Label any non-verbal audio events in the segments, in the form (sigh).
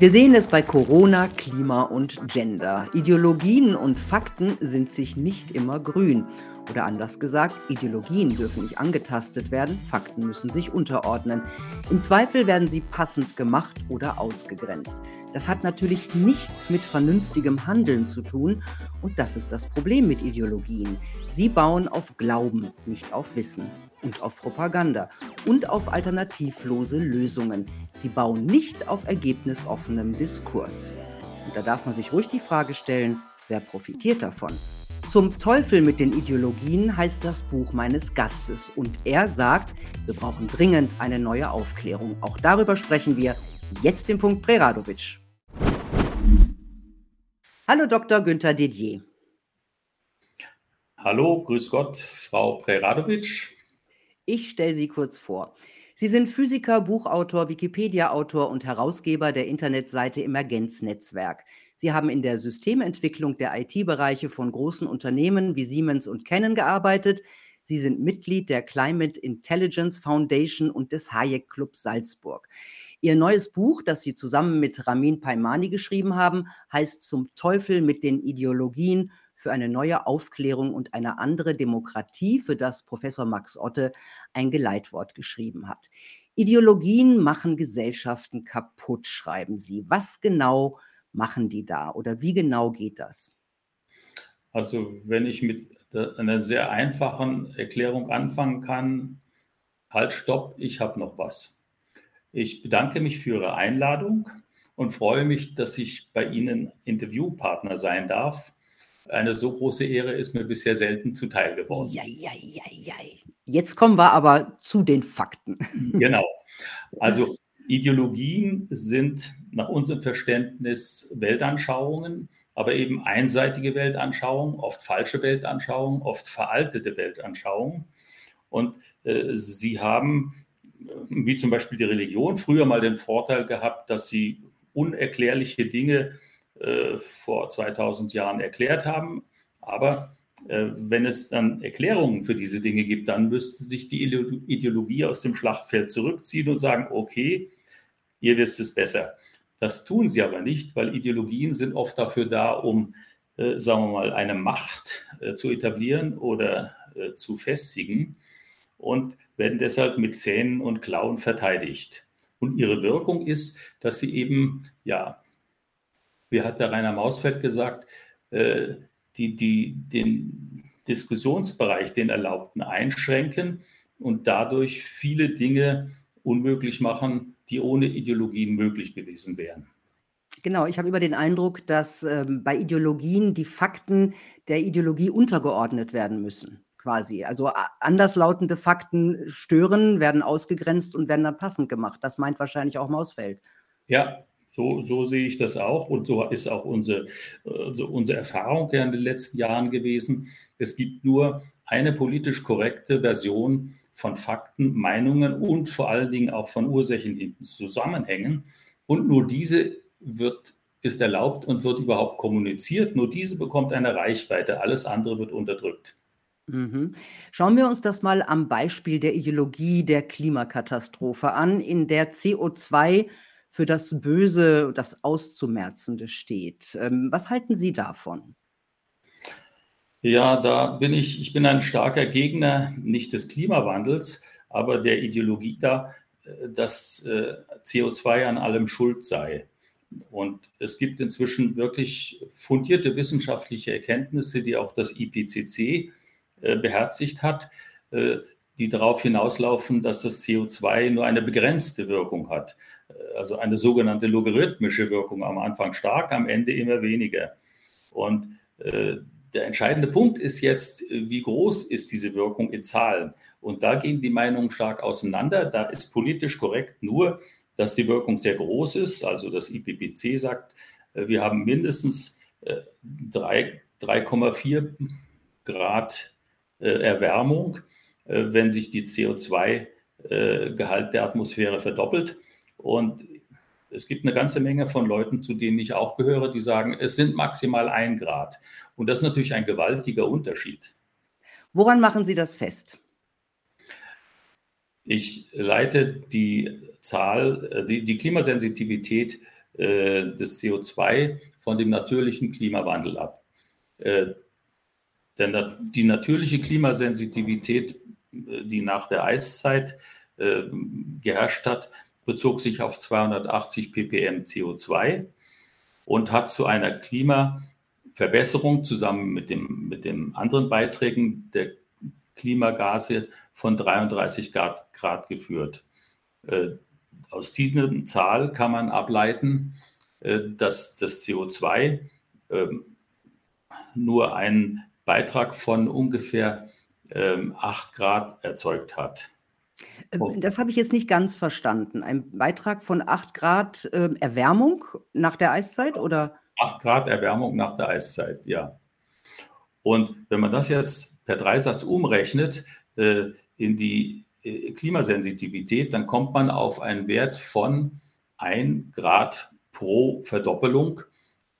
Wir sehen es bei Corona, Klima und Gender. Ideologien und Fakten sind sich nicht immer grün. Oder anders gesagt, Ideologien dürfen nicht angetastet werden, Fakten müssen sich unterordnen. Im Zweifel werden sie passend gemacht oder ausgegrenzt. Das hat natürlich nichts mit vernünftigem Handeln zu tun und das ist das Problem mit Ideologien. Sie bauen auf Glauben, nicht auf Wissen und auf Propaganda und auf alternativlose Lösungen. Sie bauen nicht auf ergebnisoffenem Diskurs. Und da darf man sich ruhig die Frage stellen, wer profitiert davon? Zum Teufel mit den Ideologien heißt das Buch meines Gastes. Und er sagt, wir brauchen dringend eine neue Aufklärung. Auch darüber sprechen wir jetzt im Punkt Preradovic. Hallo Dr. Günther Didier. Hallo, grüß Gott, Frau Preradovic. Ich stelle Sie kurz vor. Sie sind Physiker, Buchautor, Wikipedia-Autor und Herausgeber der Internetseite Emergenznetzwerk. Sie haben in der Systementwicklung der IT-Bereiche von großen Unternehmen wie Siemens und Canon gearbeitet. Sie sind Mitglied der Climate Intelligence Foundation und des Hayek Club Salzburg. Ihr neues Buch, das Sie zusammen mit Ramin Paimani geschrieben haben, heißt Zum Teufel mit den Ideologien für eine neue Aufklärung und eine andere Demokratie, für das Professor Max Otte ein Geleitwort geschrieben hat. Ideologien machen Gesellschaften kaputt, schreiben Sie. Was genau machen die da oder wie genau geht das? Also wenn ich mit einer sehr einfachen Erklärung anfangen kann, halt, stopp, ich habe noch was. Ich bedanke mich für Ihre Einladung und freue mich, dass ich bei Ihnen Interviewpartner sein darf eine so große Ehre ist mir bisher selten zuteil geworden. Ja, ja, ja, ja. Jetzt kommen wir aber zu den Fakten. (laughs) Genau. Also Ideologien sind nach unserem Verständnis Weltanschauungen, aber eben einseitige Weltanschauungen, oft falsche Weltanschauungen, oft veraltete Weltanschauungen. Und äh, sie haben, wie zum Beispiel die Religion, früher mal den Vorteil gehabt, dass sie unerklärliche Dinge äh, vor 2000 Jahren erklärt haben. Aber äh, wenn es dann Erklärungen für diese Dinge gibt, dann müsste sich die Ideologie aus dem Schlachtfeld zurückziehen und sagen, okay, ihr wisst es besser. Das tun sie aber nicht, weil Ideologien sind oft dafür da, um, äh, sagen wir mal, eine Macht äh, zu etablieren oder äh, zu festigen und werden deshalb mit Zähnen und Klauen verteidigt. Und ihre Wirkung ist, dass sie eben ja wie hat der Rainer Mausfeld gesagt, äh, die, die den Diskussionsbereich, den Erlaubten einschränken und dadurch viele Dinge unmöglich machen, die ohne Ideologien möglich gewesen wären. Genau, ich habe immer den Eindruck, dass ähm, bei Ideologien die Fakten der Ideologie untergeordnet werden müssen, quasi. Also anderslautende Fakten stören, werden ausgegrenzt und werden dann passend gemacht. Das meint wahrscheinlich auch Mausfeld. Ja, so, so sehe ich das auch und so ist auch unsere, also unsere Erfahrung in den letzten Jahren gewesen. Es gibt nur eine politisch korrekte Version von Fakten, Meinungen und vor allen Dingen auch von ursächlichen Zusammenhängen. Und nur diese wird, ist erlaubt und wird überhaupt kommuniziert. Nur diese bekommt eine Reichweite. Alles andere wird unterdrückt. Mhm. Schauen wir uns das mal am Beispiel der Ideologie der Klimakatastrophe an, in der CO2 für das Böse, das Auszumerzende steht. Ähm, was halten Sie davon? Ja, da bin ich, ich bin ein starker Gegner nicht des Klimawandels, aber der Ideologie da, äh, dass äh, CO2 an allem schuld sei. Und es gibt inzwischen wirklich fundierte wissenschaftliche Erkenntnisse, die auch das IPCC äh, beherzigt hat, die darauf hinauslaufen, dass das CO2 nur eine begrenzte Wirkung hat also eine sogenannte logarithmische Wirkung am Anfang stark, am Ende immer weniger. Und äh, der entscheidende Punkt ist jetzt, wie groß ist diese Wirkung in Zahlen? Und da gehen die Meinungen stark auseinander. Da ist politisch korrekt nur, dass die Wirkung sehr groß ist. Also das IPPC sagt, äh, wir haben mindestens 3,4 äh, Grad Erwärmung, wenn sich die CO2-Gehalt der Atmosphäre verdoppelt. Und es gibt eine ganze Menge von Leuten, zu denen ich auch gehöre, die sagen, es sind maximal ein Grad. Und das ist natürlich ein gewaltiger Unterschied. Woran machen Sie das fest? Ich leite die Zahl, äh, die, die Klimasensitivität äh, des CO2 von dem natürlichen Klimawandel ab. Äh, denn die natürliche Klimasensitivität, äh, die nach der Eiszeit äh, geherrscht hat, bezog sich auf 280 ppm CO2 und hat zu einer Klimaverbesserung zusammen mit, dem, mit den anderen Beiträgen der Klimagase von 33 Grad, Grad geführt. Äh, aus dieser Zahl kann man ableiten, äh, dass das CO2 äh, nur einen Beitrag von ungefähr ähm, 8 Grad erzeugt hat. Ähm, das habe ich jetzt nicht ganz verstanden. Ein Beitrag von 8 Grad äh, Erwärmung nach der Eiszeit oder? 8 Grad Erwärmung nach der Eiszeit, ja. Und wenn man das jetzt per Dreisatz umrechnet äh, in die äh, Klimasensitivität, dann kommt man auf einen Wert von 1 Grad pro Verdoppelung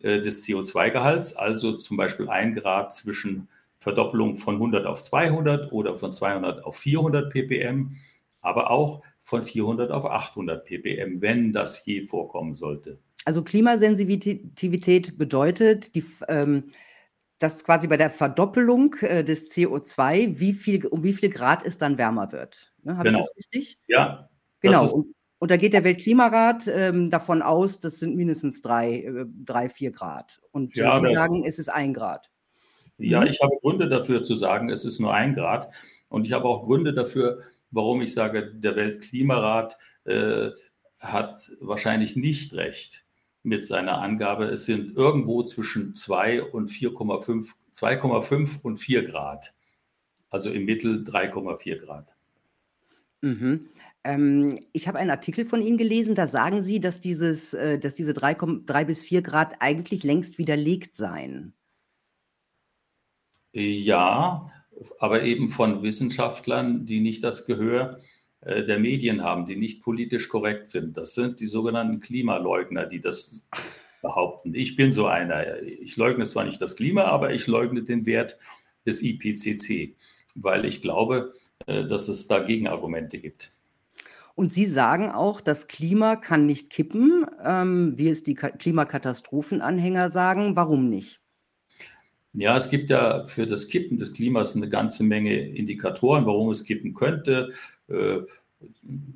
äh, des CO2-Gehalts, also zum Beispiel 1 Grad zwischen Verdoppelung von 100 auf 200 oder von 200 auf 400 ppm aber auch von 400 auf 800 ppm, wenn das je vorkommen sollte. Also Klimasensitivität bedeutet, die, ähm, dass quasi bei der Verdoppelung äh, des CO2, wie viel, um wie viel Grad es dann wärmer wird. Ne, Habe genau. ich das richtig? Ja. Genau. Und, und, da geht der Weltklimarat ähm, davon aus, das sind mindestens drei, äh, drei vier Grad. Und ja, Sie sagen, es ist ein Grad. Ja, mhm. ich habe Gründe dafür zu sagen, es ist nur ein Grad. Und ich habe auch Gründe dafür, warum ich sage, der Weltklimarat äh, hat wahrscheinlich nicht recht mit seiner Angabe, es sind irgendwo zwischen 2 und 4,5, 2,5 und 4 Grad. Also im Mittel 3,4 Grad. Mhm. Ähm, ich habe einen Artikel von Ihnen gelesen, da sagen Sie, dass, dieses, äh, dass diese 3, 3 bis 4 Grad eigentlich längst widerlegt seien. Ja, aber eben von Wissenschaftlern, die nicht das Gehör äh, der Medien haben, die nicht politisch korrekt sind. Das sind die sogenannten Klimaleugner, die das behaupten. Ich bin so einer. Ich leugne zwar nicht das Klima, aber ich leugne den Wert des IPCC, weil ich glaube, äh, dass es da Gegenargumente gibt. Und Sie sagen auch, das Klima kann nicht kippen, ähm, wie es die Klimakatastrophenanhänger sagen. Warum nicht? Ja, es gibt ja für das Kippen des Klimas eine ganze Menge Indikatoren, warum es kippen könnte. Äh,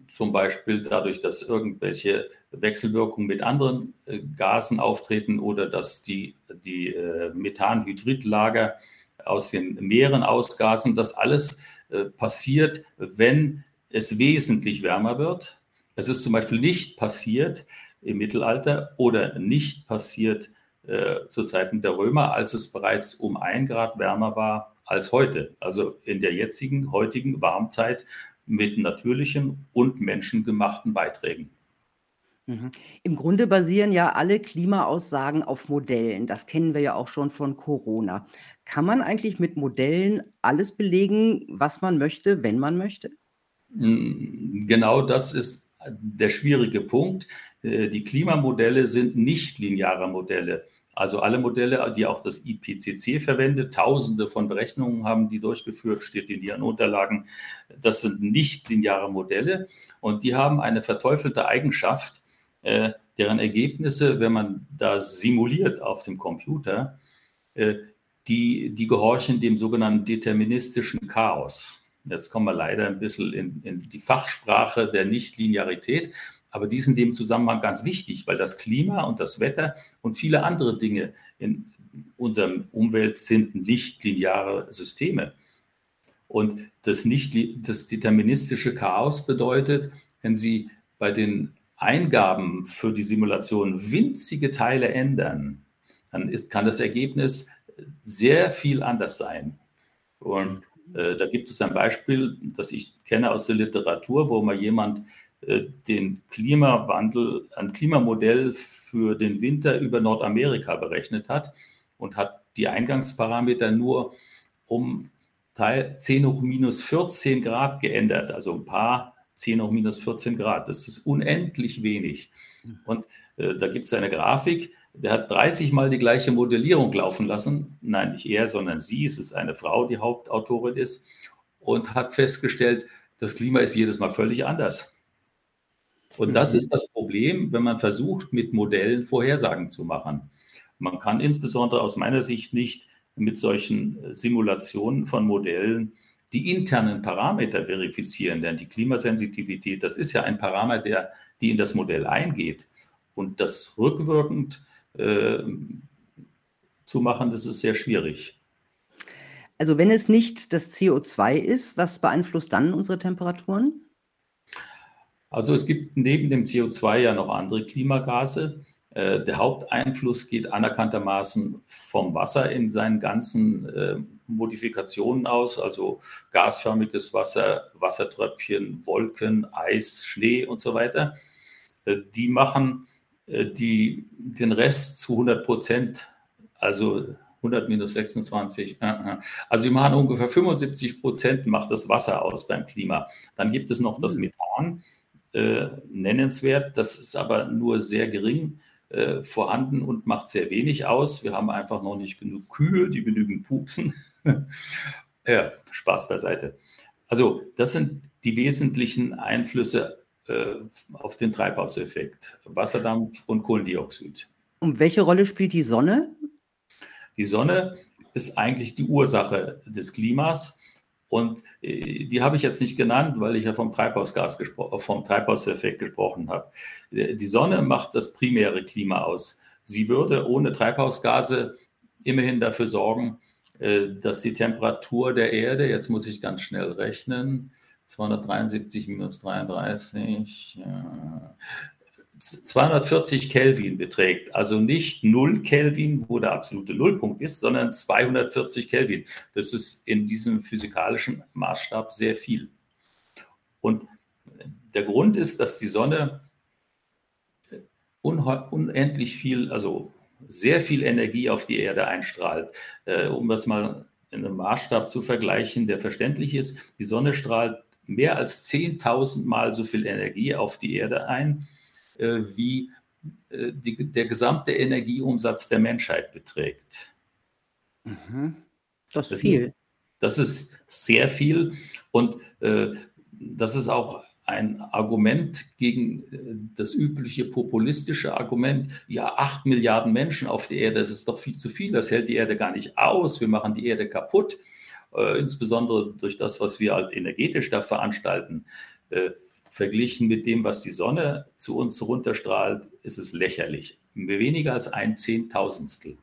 zum Beispiel dadurch, dass irgendwelche Wechselwirkungen mit anderen äh, Gasen auftreten oder dass die, die äh, Methanhydridlager aus den Meeren ausgasen. Das alles äh, passiert, wenn es wesentlich wärmer wird. Es ist zum Beispiel nicht passiert im Mittelalter oder nicht passiert äh, zu Zeiten der Römer, als es bereits um ein Grad wärmer war als heute. Also in der jetzigen, heutigen Warmzeit mit natürlichen und menschengemachten Beiträgen. Mhm. Im Grunde basieren ja alle Klimaaussagen auf Modellen. Das kennen wir ja auch schon von Corona. Kann man eigentlich mit Modellen alles belegen, was man möchte, wenn man möchte? Hm, genau das ist der schwierige Punkt. Äh, die Klimamodelle sind nicht lineare Modelle. Also alle Modelle, die auch das IPCC verwendet, tausende von Berechnungen haben die durchgeführt, steht in ihren Unterlagen. Das sind nicht lineare Modelle und die haben eine verteufelte Eigenschaft, äh, deren Ergebnisse, wenn man da simuliert auf dem Computer, äh, die, die gehorchen dem sogenannten deterministischen Chaos. Jetzt kommen wir leider ein bisschen in, in die Fachsprache der Nichtlinearität. Aber die sind in dem Zusammenhang ganz wichtig, weil das Klima und das Wetter und viele andere Dinge in unserem Umwelt sind nicht lineare Systeme. Und das, nicht, das deterministische Chaos bedeutet, wenn Sie bei den Eingaben für die Simulation winzige Teile ändern, dann ist, kann das Ergebnis sehr viel anders sein. Und äh, da gibt es ein Beispiel, das ich kenne aus der Literatur, wo mal jemand den Klimawandel, ein Klimamodell für den Winter über Nordamerika berechnet hat und hat die Eingangsparameter nur um Teil 10 hoch minus 14 Grad geändert, also ein paar 10 hoch minus 14 Grad. Das ist unendlich wenig. Und äh, da gibt es eine Grafik, der hat 30 Mal die gleiche Modellierung laufen lassen. Nein, nicht er, sondern sie. Es ist eine Frau, die Hauptautorin ist und hat festgestellt, das Klima ist jedes Mal völlig anders. Und mhm. das ist das Problem, wenn man versucht, mit Modellen Vorhersagen zu machen. Man kann insbesondere aus meiner Sicht nicht mit solchen Simulationen von Modellen die internen Parameter verifizieren, denn die Klimasensitivität, das ist ja ein Parameter, der, die in das Modell eingeht. Und das rückwirkend äh, zu machen, das ist sehr schwierig. Also wenn es nicht das CO2 ist, was beeinflusst dann unsere Temperaturen? Also es gibt neben dem CO2 ja noch andere Klimagase. Äh, der Haupteinfluss geht anerkanntermaßen vom Wasser in seinen ganzen äh, Modifikationen aus, also gasförmiges Wasser, Wassertröpfchen, Wolken, Eis, Schnee und so weiter. Äh, die machen die, den Rest zu 100 Prozent, also 100 minus 26. Also sie machen ungefähr 75 Prozent macht das Wasser aus beim Klima. Dann gibt es noch das hm. Methan, äh, nennenswert. Das ist aber nur sehr gering äh, vorhanden und macht sehr wenig aus. Wir haben einfach noch nicht genug Kühe, die genügend pupsen. (laughs) ja, Spaß beiseite. Also das sind die wesentlichen Einflüsse äh, auf den Treibhauseffekt. Wasserdampf und Kohlendioxid. Und welche Rolle spielt die Sonne? Die Sonne ist eigentlich die Ursache des Klimas. Und äh, die habe ich jetzt nicht genannt, weil ich ja vom Treibhausgas vom Treibhauseffekt gesprochen habe. Die Sonne macht das primäre Klima aus. Sie würde ohne Treibhausgase immerhin dafür sorgen, äh, dass die Temperatur der Erde, jetzt muss ich ganz schnell rechnen, 273 minus 33, 240 Kelvin beträgt. Also nicht 0 Kelvin, wo der absolute Nullpunkt ist, sondern 240 Kelvin. Das ist in diesem physikalischen Maßstab sehr viel. Und der Grund ist, dass die Sonne unendlich viel, also sehr viel Energie auf die Erde einstrahlt. Äh, um das mal in einem Maßstab zu vergleichen, der verständlich ist, die Sonne strahlt mehr als 10.000 Mal so viel Energie auf die Erde ein, äh, wie äh, die, der gesamte Energieumsatz der Menschheit beträgt. Mhm. Das ist das viel. Ist, das ist sehr viel und äh, das ist auch ein Argument gegen äh, das übliche populistische Argument, ja, acht Milliarden Menschen auf der Erde, das ist doch viel zu viel, das hält die Erde gar nicht aus, wir machen die Erde kaputt, äh, insbesondere durch das, was wir halt energetisch da veranstalten. Verglichen mit dem, was die Sonne zu uns runterstrahlt, ist es lächerlich. Weniger als ein Zehntausendstel.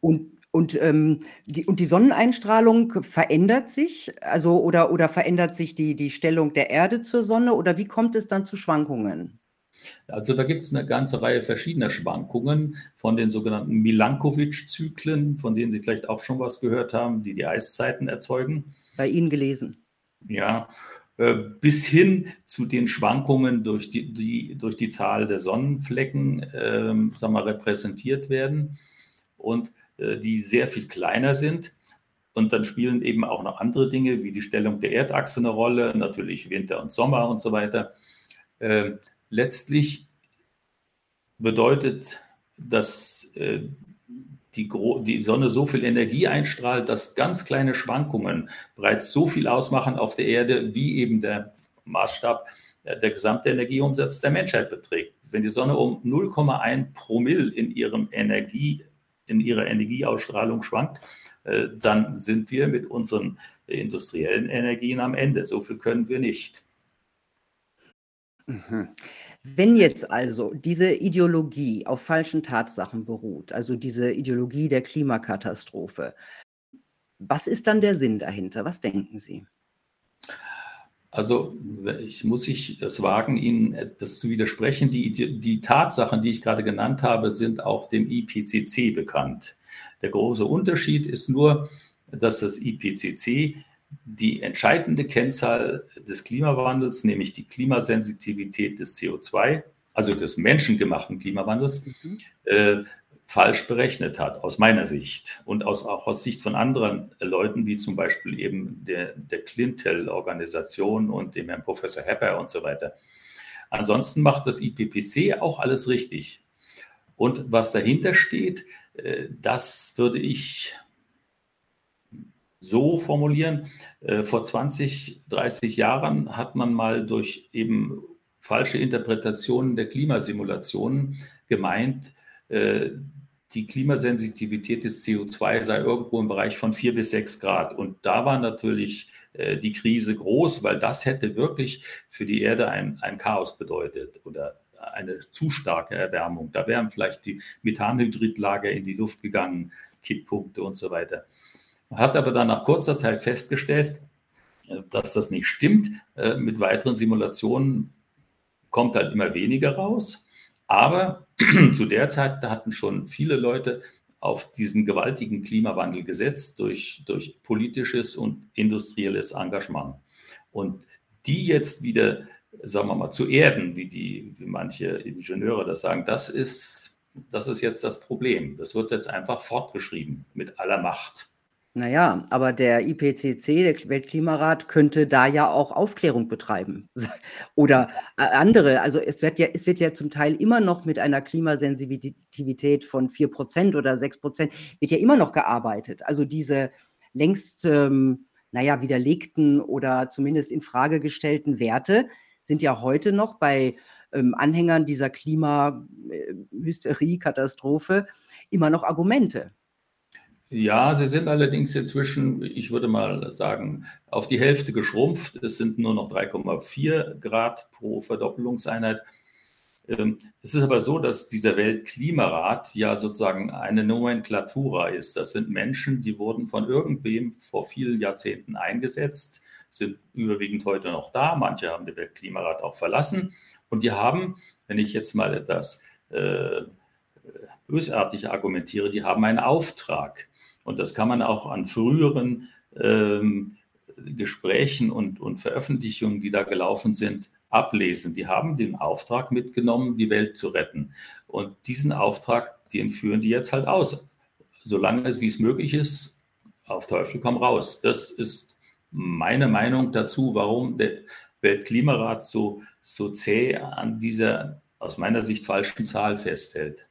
Und, und, ähm, die, und die Sonneneinstrahlung verändert sich? Also, oder, oder verändert sich die, die Stellung der Erde zur Sonne? Oder wie kommt es dann zu Schwankungen? Also da gibt es eine ganze Reihe verschiedener Schwankungen von den sogenannten Milankovic-Zyklen, von denen Sie vielleicht auch schon was gehört haben, die die Eiszeiten erzeugen. Bei Ihnen gelesen. Ja, bis hin zu den Schwankungen durch die, die, durch die Zahl der Sonnenflecken ähm, sagen wir, repräsentiert werden und äh, die sehr viel kleiner sind. Und dann spielen eben auch noch andere Dinge wie die Stellung der Erdachse eine Rolle, natürlich Winter und Sommer und so weiter. Äh, letztlich bedeutet dass äh, die, die Sonne so viel Energie einstrahlt, dass ganz kleine Schwankungen bereits so viel ausmachen auf der Erde, wie eben der Maßstab äh, der gesamte Energieumsatz der Menschheit beträgt. Wenn die Sonne um 0,1 Promille in, ihrem Energie, in ihrer Energieausstrahlung schwankt, äh, dann sind wir mit unseren industriellen Energien am Ende. So viel können wir nicht. Mhm. Wenn jetzt also diese Ideologie auf falschen Tatsachen beruht, also diese Ideologie der Klimakatastrophe, was ist dann der Sinn dahinter? Was denken Sie? Also ich muss ich es wagen, Ihnen das zu widersprechen. Die, die Tatsachen, die ich gerade genannt habe, sind auch dem IPCC bekannt. Der große Unterschied ist nur, dass das IPCC die entscheidende Kennzahl des Klimawandels, nämlich die Klimasensitivität des CO2, also des menschengemachten Klimawandels, mhm. äh, falsch berechnet hat, aus meiner Sicht und aus, auch aus Sicht von anderen Leuten, wie zum Beispiel eben der, der Clintel-Organisation und dem Herrn Professor Hepper und so weiter. Ansonsten macht das IPPC auch alles richtig. Und was dahinter steht, äh, das würde ich so formulieren. Äh, vor 20, 30 Jahren hat man mal durch eben falsche Interpretationen der Klimasimulationen gemeint, äh, die Klimasensitivität des CO2 sei irgendwo im Bereich von vier bis sechs Grad. Und da war natürlich äh, die Krise groß, weil das hätte wirklich für die Erde ein, ein Chaos bedeutet oder eine zu starke Erwärmung. Da wären vielleicht die Methanhydridlager in die Luft gegangen, Kipppunkte und so weiter. Hat aber dann nach kurzer Zeit festgestellt, äh, dass das nicht stimmt. Äh, mit weiteren Simulationen kommt halt immer weniger raus. Aber (clears throat) zu der Zeit hatten schon viele Leute auf diesen gewaltigen Klimawandel gesetzt durch, durch politisches und industrielles Engagement. Und die jetzt wieder, sagen wir mal, zu erden, wie, die, wie manche Ingenieure das sagen, das ist, das ist jetzt das Problem. Das wird jetzt einfach fortgeschrieben mit aller Macht. Naja, aber der IPCC, der Weltklimarat, könnte da ja auch Aufklärung betreiben. (laughs) Oder andere. Also es wird ja, es wird ja zum Teil immer noch mit einer Klimasensitivität von 4% oder 6% wird ja immer noch gearbeitet. Also diese längst, ähm, naja, widerlegten oder zumindest in Frage gestellten Werte sind ja heute noch bei ähm, Anhängern dieser Klimahysterie, Katastrophe immer noch Argumente. Ja, sie sind allerdings inzwischen, ich würde mal sagen, auf die Hälfte geschrumpft. Es sind nur noch 3,4 Grad pro Verdoppelungseinheit. Ähm, es ist aber so, dass dieser Weltklimarat ja sozusagen eine Nomenklatura ist. Das sind Menschen, die wurden von irgendwem vor vielen Jahrzehnten eingesetzt, sind überwiegend heute noch da. Manche haben den Weltklimarat auch verlassen. Und die haben, wenn ich jetzt mal etwas äh, bösartig argumentiere, die haben einen Auftrag. Und das kann man auch an früheren ähm, Gesprächen und, und Veröffentlichungen, die da gelaufen sind, ablesen. Die haben den Auftrag mitgenommen, die Welt zu retten. Und diesen Auftrag, den führen die jetzt halt aus. Solange es, wie es möglich ist, auf Teufel komm raus. Das ist meine Meinung dazu, warum der Weltklimarat so, so zäh an dieser aus meiner Sicht falschen Zahl festhält.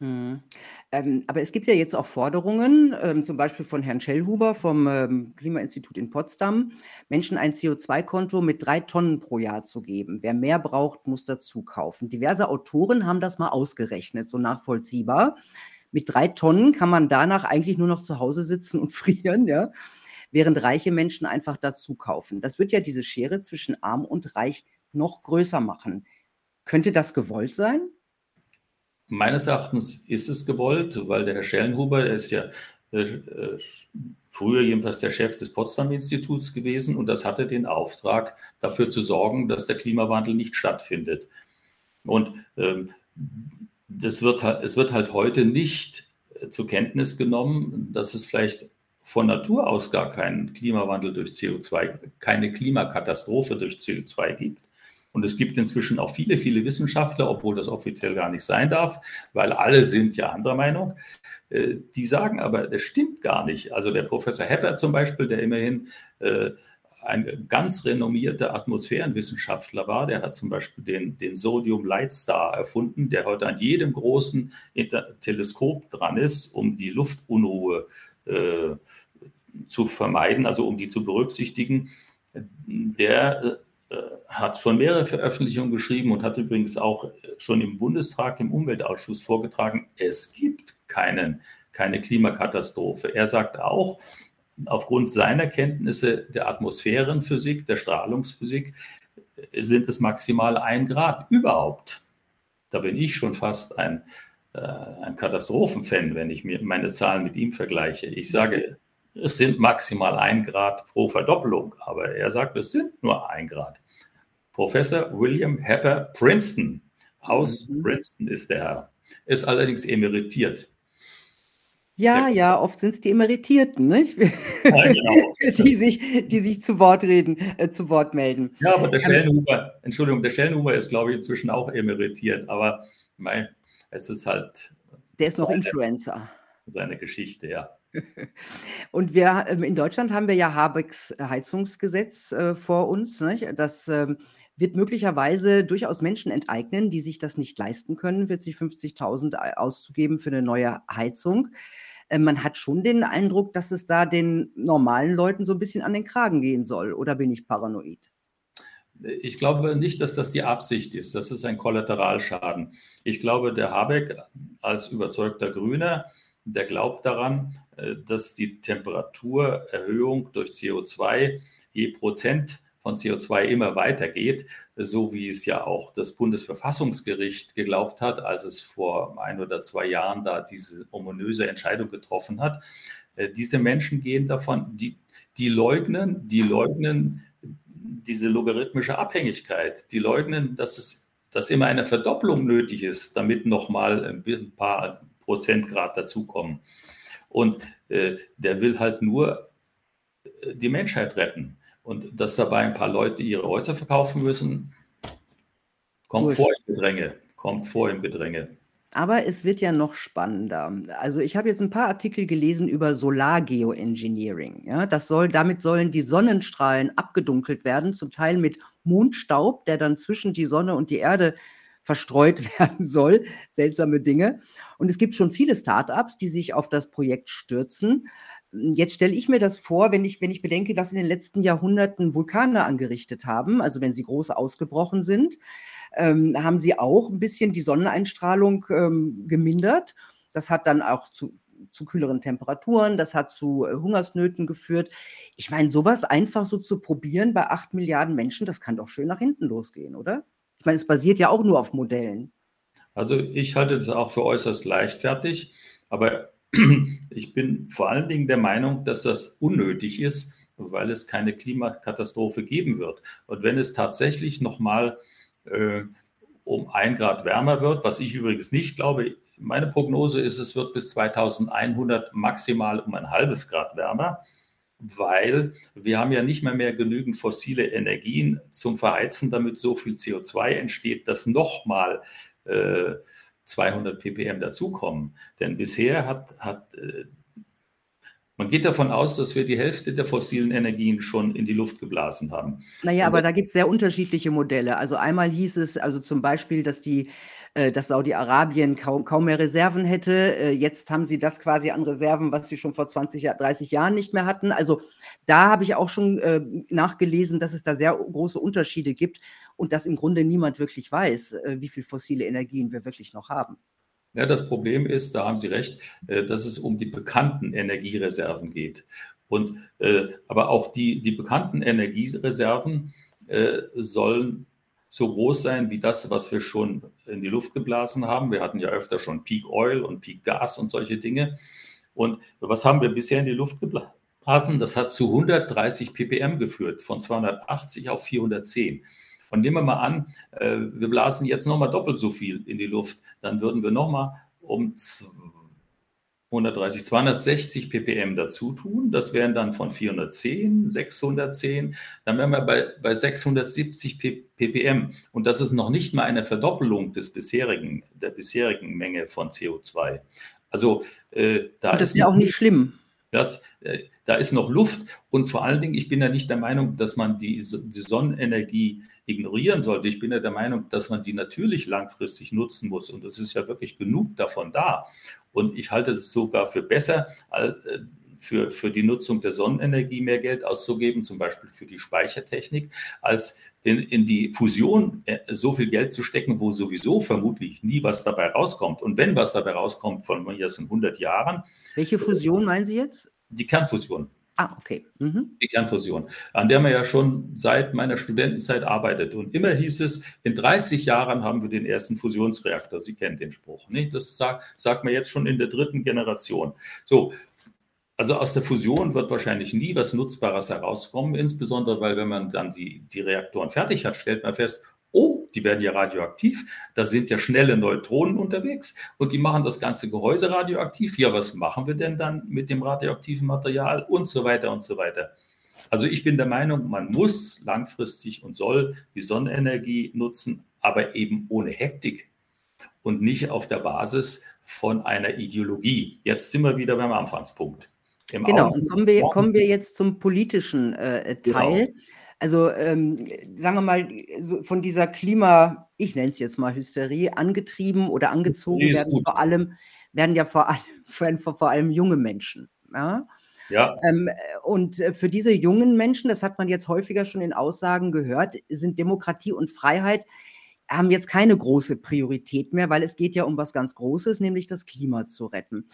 Mhm. Ähm, aber es gibt ja jetzt auch Forderungen, ähm, zum Beispiel von Herrn Schellhuber vom ähm, Klimainstitut in Potsdam, Menschen ein CO2-Konto mit drei Tonnen pro Jahr zu geben. Wer mehr braucht, muss dazu kaufen. Diverse Autoren haben das mal ausgerechnet, so nachvollziehbar. Mit drei Tonnen kann man danach eigentlich nur noch zu Hause sitzen und (laughs) frieren, ja, während reiche Menschen einfach dazu kaufen. Das wird ja diese Schere zwischen arm und reich noch größer machen. Könnte das gewollt sein? Meines Erachtens ist es gewollt, weil der Herr Schellenhuber, der ist ja äh, äh, früher jedenfalls der Chef des Potsdam-Instituts gewesen und das hatte den Auftrag, dafür zu sorgen, dass der Klimawandel nicht stattfindet. Und ähm, das wird, es wird halt heute nicht äh, zur Kenntnis genommen, dass es vielleicht von Natur aus gar keinen Klimawandel durch CO2, keine Klimakatastrophe durch CO2 gibt, und es gibt inzwischen auch viele, viele Wissenschaftler, obwohl das offiziell gar nicht sein darf, weil alle sind ja anderer Meinung. Äh, die sagen aber, das stimmt gar nicht. Also der Professor Hepper zum Beispiel, der immerhin äh, ein ganz renommierter Atmosphärenwissenschaftler war, der hat zum Beispiel den, den Sodium Light Star erfunden, der heute an jedem großen Teleskop dran ist, um die Luftunruhe äh, zu vermeiden, also um die zu berücksichtigen. Der äh, hat schon mehrere Veröffentlichungen geschrieben und hat übrigens auch schon im Bundestag im Umweltausschuss vorgetragen, es gibt keinen, keine Klimakatastrophe. Er sagt auch, aufgrund seiner Kenntnisse der Atmosphärenphysik, der Strahlungsphysik, sind es maximal ein Grad überhaupt. Da bin ich schon fast ein, äh, ein Katastrophenfan, wenn ich mir meine Zahlen mit ihm vergleiche. Ich sage, es sind maximal ein Grad pro Verdoppelung, aber er sagt, es sind nur ein Grad. Professor William Hepper Princeton aus mhm. Princeton ist der Herr, ist allerdings emeritiert. Ja, ja, oft sind es die Emeritierten, nicht? Ja, genau. (laughs) die, sich, die sich zu Wort reden, äh, zu Wort melden. Ja, aber der ähm, Schellenhuber, Entschuldigung, der Schellenhuber ist, glaube ich, inzwischen auch emeritiert, aber mein, es ist halt. Der ist noch seine, Influencer. Seine Geschichte, ja. (laughs) Und wir ähm, in Deutschland haben wir ja Habecks Heizungsgesetz äh, vor uns. Nicht? Das ähm, wird möglicherweise durchaus Menschen enteignen, die sich das nicht leisten können, 40, 50.000 auszugeben für eine neue Heizung. Äh, man hat schon den Eindruck, dass es da den normalen Leuten so ein bisschen an den Kragen gehen soll. Oder bin ich paranoid? ich glaube nicht, dass das die Absicht ist. Das ist ein Kollateralschaden. Ich glaube, der Habeck als überzeugter Grüner, der glaubt daran, äh, dass die Temperaturerhöhung durch CO2 je Prozent von CO2 immer weitergeht, so wie es ja auch das Bundesverfassungsgericht geglaubt hat, als es vor ein oder zwei Jahren da diese ominöse Entscheidung getroffen hat. Äh, diese Menschen gehen davon, die, die leugnen, die leugnen diese logarithmische Abhängigkeit, die leugnen, dass es dass immer eine Verdopplung nötig ist, damit nochmal ein paar Prozentgrad dazukommen. Und äh, der will halt nur äh, die Menschheit retten. Und dass dabei ein paar Leute ihre Häuser verkaufen müssen, kommt Gut. vor im Gedränge. Kommt vor im Gedränge. Aber es wird ja noch spannender. Also ich habe jetzt ein paar Artikel gelesen über Solargeoengineering. Ja, das soll, damit sollen die Sonnenstrahlen abgedunkelt werden, zum Teil mit Mondstaub, der dann zwischen die Sonne und die Erde verstreut (laughs) werden soll. Seltsame Dinge. Und es gibt schon viele Startups, die sich auf das Projekt stürzen. Jetzt stelle ich mir das vor, wenn ich, wenn ich bedenke, was in den letzten Jahrhunderten Vulkane angerichtet haben, also wenn sie groß ausgebrochen sind, ähm, haben sie auch ein bisschen die Sonneneinstrahlung ähm, gemindert. Das hat dann auch zu, zu kühleren Temperaturen, das hat zu äh, Hungersnöten geführt. Ich meine, sowas einfach so zu probieren bei acht Milliarden Menschen, das kann doch schön nach hinten losgehen, oder? Ich meine, es basiert ja auch nur auf Modellen. Also ich halte es auch für äußerst leichtfertig, aber ich bin vor allen Dingen der Meinung, dass das unnötig ist, weil es keine Klimakatastrophe geben wird. Und wenn es tatsächlich nochmal äh, um ein Grad wärmer wird, was ich übrigens nicht glaube, meine Prognose ist, es wird bis 2100 maximal um ein halbes Grad wärmer, weil wir haben ja nicht mehr mehr genügend fossile Energien zum Verheizen, damit so viel CO2 entsteht, dass nochmal äh, 200 ppm dazukommen. Denn bisher hat, hat äh, man geht davon aus, dass wir die Hälfte der fossilen Energien schon in die Luft geblasen haben. Naja, aber da gibt es sehr unterschiedliche Modelle. Also einmal hieß es, also zum Beispiel, dass die, dass Saudi-Arabien kaum, kaum mehr Reserven hätte. Äh, jetzt haben sie das quasi an Reserven, was sie schon vor 20, 30 Jahren nicht mehr hatten. Also da habe ich auch schon äh, nachgelesen, dass es da sehr große Unterschiede gibt und dass im Grunde niemand wirklich weiß, äh, wie viel fossile Energien wir wirklich noch haben. Ja, das Problem ist, da haben Sie recht, äh, dass es um die bekannten Energiereserven geht. Und, äh, aber auch die, die bekannten Energiereserven äh, sollen so groß sein wie das, was wir schon in die Luft geblasen haben. Wir hatten ja öfter schon Peak Oil und Peak Gas und solche Dinge. Und was haben wir bisher in die Luft geblasen? Das hat zu 130 ppm geführt, von 280 auf 410. Und nehmen wir mal an, äh, wir blasen jetzt nochmal doppelt so viel in die Luft, dann würden wir nochmal um 130, 260 ppm dazu tun. Das wären dann von 410, 610, dann wären wir bei, bei 670 ppm. Und das ist noch nicht mal eine Verdoppelung des bisherigen, der bisherigen Menge von CO2. Also äh, da Und das ist ja auch nicht schlimm. Das, äh, da ist noch Luft und vor allen Dingen, ich bin ja nicht der Meinung, dass man die, die Sonnenenergie ignorieren sollte. Ich bin ja der Meinung, dass man die natürlich langfristig nutzen muss und es ist ja wirklich genug davon da. Und ich halte es sogar für besser, äh, für, für die Nutzung der Sonnenenergie mehr Geld auszugeben, zum Beispiel für die Speichertechnik, als in, in die Fusion äh, so viel Geld zu stecken, wo sowieso vermutlich nie was dabei rauskommt. Und wenn was dabei rauskommt, von mir aus in 100 Jahren. Welche Fusion meinen Sie jetzt? Die Kernfusion. Ah, okay. Mhm. Die Kernfusion, an der man ja schon seit meiner Studentenzeit arbeitet. Und immer hieß es, in 30 Jahren haben wir den ersten Fusionsreaktor. Sie kennen den Spruch, nicht? Das sagt, sagt man jetzt schon in der dritten Generation. So. Also aus der Fusion wird wahrscheinlich nie was Nutzbares herauskommen, insbesondere weil wenn man dann die, die Reaktoren fertig hat, stellt man fest, oh, die werden ja radioaktiv, da sind ja schnelle Neutronen unterwegs und die machen das ganze Gehäuse radioaktiv. Ja, was machen wir denn dann mit dem radioaktiven Material und so weiter und so weiter. Also ich bin der Meinung, man muss langfristig und soll die Sonnenenergie nutzen, aber eben ohne Hektik und nicht auf der Basis von einer Ideologie. Jetzt sind wir wieder beim Anfangspunkt. Im genau, und kommen wir, kommen wir jetzt zum politischen äh, Teil. Genau. Also ähm, sagen wir mal, so von dieser Klima, ich nenne es jetzt mal Hysterie, angetrieben oder angezogen werden vor allem, werden ja vor allem, (laughs) vor, vor allem junge Menschen. Ja? Ja. Ähm, und äh, für diese jungen Menschen, das hat man jetzt häufiger schon in Aussagen gehört, sind Demokratie und Freiheit haben jetzt keine große Priorität mehr, weil es geht ja um was ganz Großes, nämlich das Klima zu retten.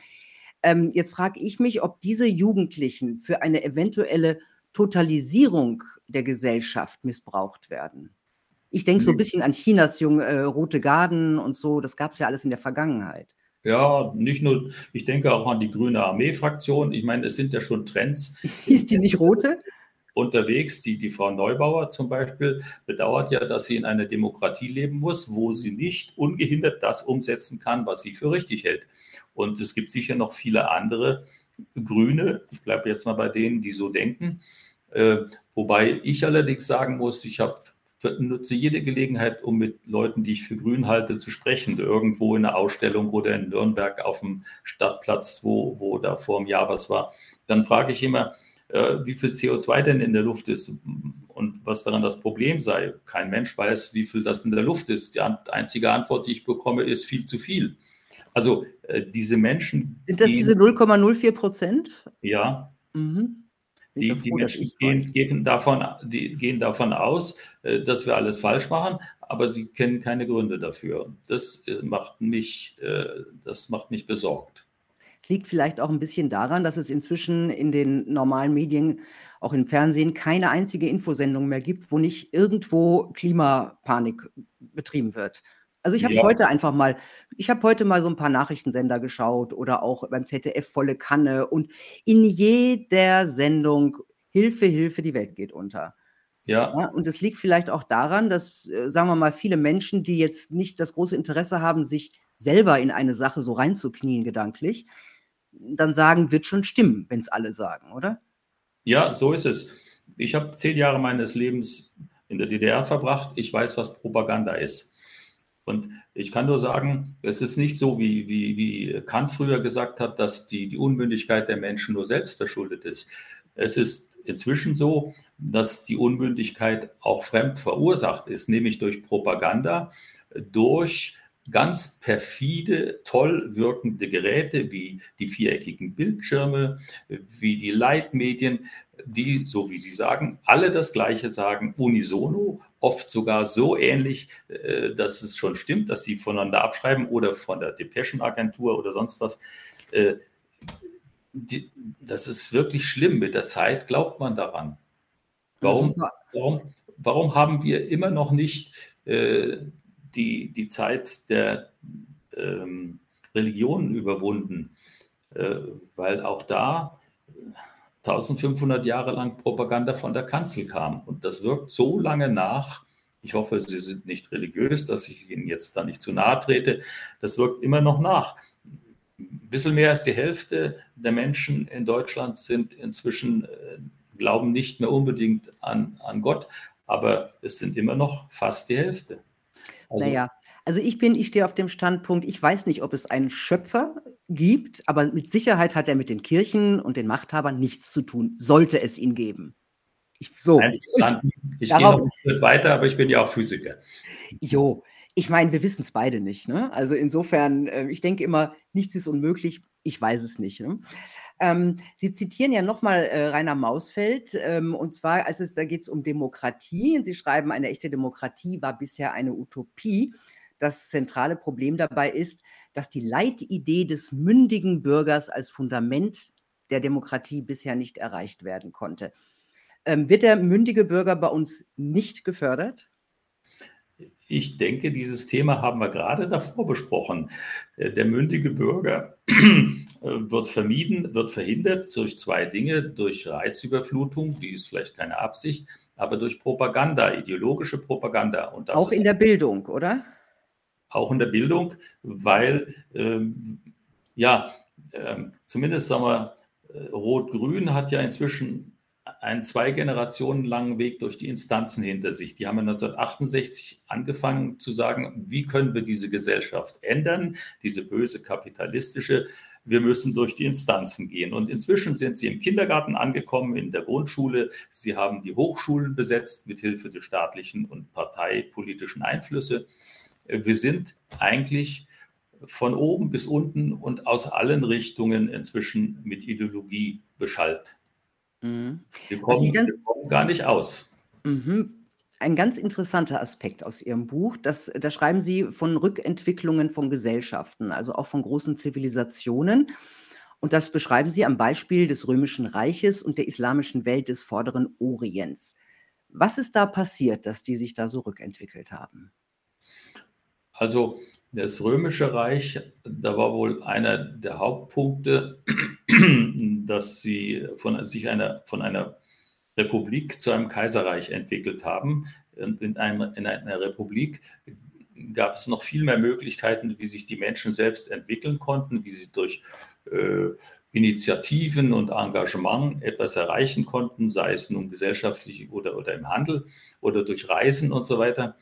Ähm, jetzt frage ich mich, ob diese Jugendlichen für eine eventuelle Totalisierung der Gesellschaft missbraucht werden. Ich denke so ein bisschen an Chinas junge, äh, Rote Garden und so, das gab es ja alles in der Vergangenheit. Ja, nicht nur, ich denke auch an die Grüne Armee-Fraktion. Ich meine, es sind ja schon Trends. (laughs) Hieß die nicht rote? Unterwegs, die, die Frau Neubauer zum Beispiel bedauert ja, dass sie in einer Demokratie leben muss, wo sie nicht ungehindert das umsetzen kann, was sie für richtig hält. Und es gibt sicher noch viele andere Grüne, ich bleibe jetzt mal bei denen, die so denken. Äh, wobei ich allerdings sagen muss, ich habe nutze jede Gelegenheit, um mit Leuten, die ich für grün halte, zu sprechen. Irgendwo in einer Ausstellung oder in Nürnberg auf dem Stadtplatz, wo, wo da vor einem Jahr was war. Dann frage ich immer, wie viel CO2 denn in der Luft ist und was daran das Problem sei. Kein Mensch weiß, wie viel das in der Luft ist. Die einzige Antwort, die ich bekomme, ist viel zu viel. Also äh, diese Menschen. Sind das die, diese 0,04 Prozent? Ja. Mhm. Die, froh, die Menschen gehen, gehen, davon, die gehen davon aus, äh, dass wir alles falsch machen, aber sie kennen keine Gründe dafür. Das äh, macht mich, äh, das macht mich besorgt. Liegt vielleicht auch ein bisschen daran, dass es inzwischen in den normalen Medien, auch im Fernsehen, keine einzige Infosendung mehr gibt, wo nicht irgendwo Klimapanik betrieben wird. Also ich habe es ja. heute einfach mal, ich habe heute mal so ein paar Nachrichtensender geschaut oder auch beim ZDF volle Kanne und in jeder Sendung Hilfe, Hilfe, die Welt geht unter. Ja. ja und es liegt vielleicht auch daran, dass, äh, sagen wir mal, viele Menschen, die jetzt nicht das große Interesse haben, sich selber in eine Sache so reinzuknien gedanklich, dann sagen, wird schon stimmen, wenn es alle sagen, oder? Ja, so ist es. Ich habe zehn Jahre meines Lebens in der DDR verbracht. Ich weiß, was Propaganda ist. Und ich kann nur sagen, es ist nicht so, wie, wie, wie Kant früher gesagt hat, dass die, die Unmündigkeit der Menschen nur selbst verschuldet ist. Es ist inzwischen so, dass die Unmündigkeit auch fremd verursacht ist, nämlich durch Propaganda, durch ganz perfide, toll wirkende Geräte wie die viereckigen Bildschirme, wie die Leitmedien, die, so wie Sie sagen, alle das Gleiche sagen, unisono, oft sogar so ähnlich, äh, dass es schon stimmt, dass sie voneinander abschreiben oder von der Depeschenagentur oder sonst was. Äh, das ist wirklich schlimm. Mit der Zeit glaubt man daran. Warum, warum, warum haben wir immer noch nicht äh, die, die Zeit der ähm, Religionen überwunden, äh, weil auch da 1500 Jahre lang Propaganda von der Kanzel kam. Und das wirkt so lange nach. Ich hoffe, Sie sind nicht religiös, dass ich Ihnen jetzt da nicht zu nahe trete. Das wirkt immer noch nach. Ein bisschen mehr als die Hälfte der Menschen in Deutschland sind inzwischen, äh, glauben nicht mehr unbedingt an, an Gott, aber es sind immer noch fast die Hälfte. Also, naja, also ich bin, ich stehe auf dem Standpunkt, ich weiß nicht, ob es einen Schöpfer gibt, aber mit Sicherheit hat er mit den Kirchen und den Machthabern nichts zu tun, sollte es ihn geben. Ich, so. Nein, ich (laughs) gehe noch einen Schritt weiter, aber ich bin ja auch Physiker. Jo, ich meine, wir wissen es beide nicht. Ne? Also insofern, äh, ich denke immer, nichts ist unmöglich. Ich weiß es nicht. Ne? Ähm, Sie zitieren ja nochmal äh, Rainer Mausfeld, ähm, und zwar, als es da geht es um Demokratie. Sie schreiben, eine echte Demokratie war bisher eine Utopie. Das zentrale Problem dabei ist, dass die Leitidee des mündigen Bürgers als Fundament der Demokratie bisher nicht erreicht werden konnte. Ähm, wird der mündige Bürger bei uns nicht gefördert? Ich denke, dieses Thema haben wir gerade davor besprochen. Äh, der mündige Bürger äh, wird vermieden, wird verhindert durch zwei Dinge, durch Reizüberflutung, die ist vielleicht keine Absicht, aber durch Propaganda, ideologische Propaganda. Auch in der Bildung, oder? auch in der Bildung, weil ähm, ja, ähm, zumindest sagen wir, äh, Rot-Grün hat ja inzwischen einen zwei Generationen langen Weg durch die Instanzen hinter sich. Die haben 1968 angefangen zu sagen, wie können wir diese Gesellschaft ändern, diese böse kapitalistische. Wir müssen durch die Instanzen gehen. Und inzwischen sind sie im Kindergarten angekommen, in der Grundschule. Sie haben die Hochschulen besetzt mit Hilfe der staatlichen und parteipolitischen Einflüsse wir sind eigentlich von oben bis unten und aus allen Richtungen inzwischen mit Ideologie beschallt. Mhm. Wir, kommen, dann, wir, kommen, gar nicht aus. Mhm. Ein ganz interessanter Aspekt aus Ihrem Buch, das, da schreiben Sie von Rückentwicklungen von Gesellschaften, also auch von großen Zivilisationen. Und das beschreiben Sie am Beispiel des Römischen Reiches und der islamischen Welt des Vorderen Orients. Was ist da passiert, dass die sich da so rückentwickelt haben? Also das Römische Reich, da war wohl einer der Hauptpunkte, (clears throat) dass sie von, sich einer, von einer Republik zu einem Kaiserreich entwickelt haben. Und in, einem, in einer Republik gab es noch viel mehr Möglichkeiten, wie sich die Menschen selbst entwickeln konnten, wie sie durch äh, Initiativen und Engagement etwas erreichen konnten, sei es nun gesellschaftlich oder, oder im Handel oder durch Reisen und so weiter.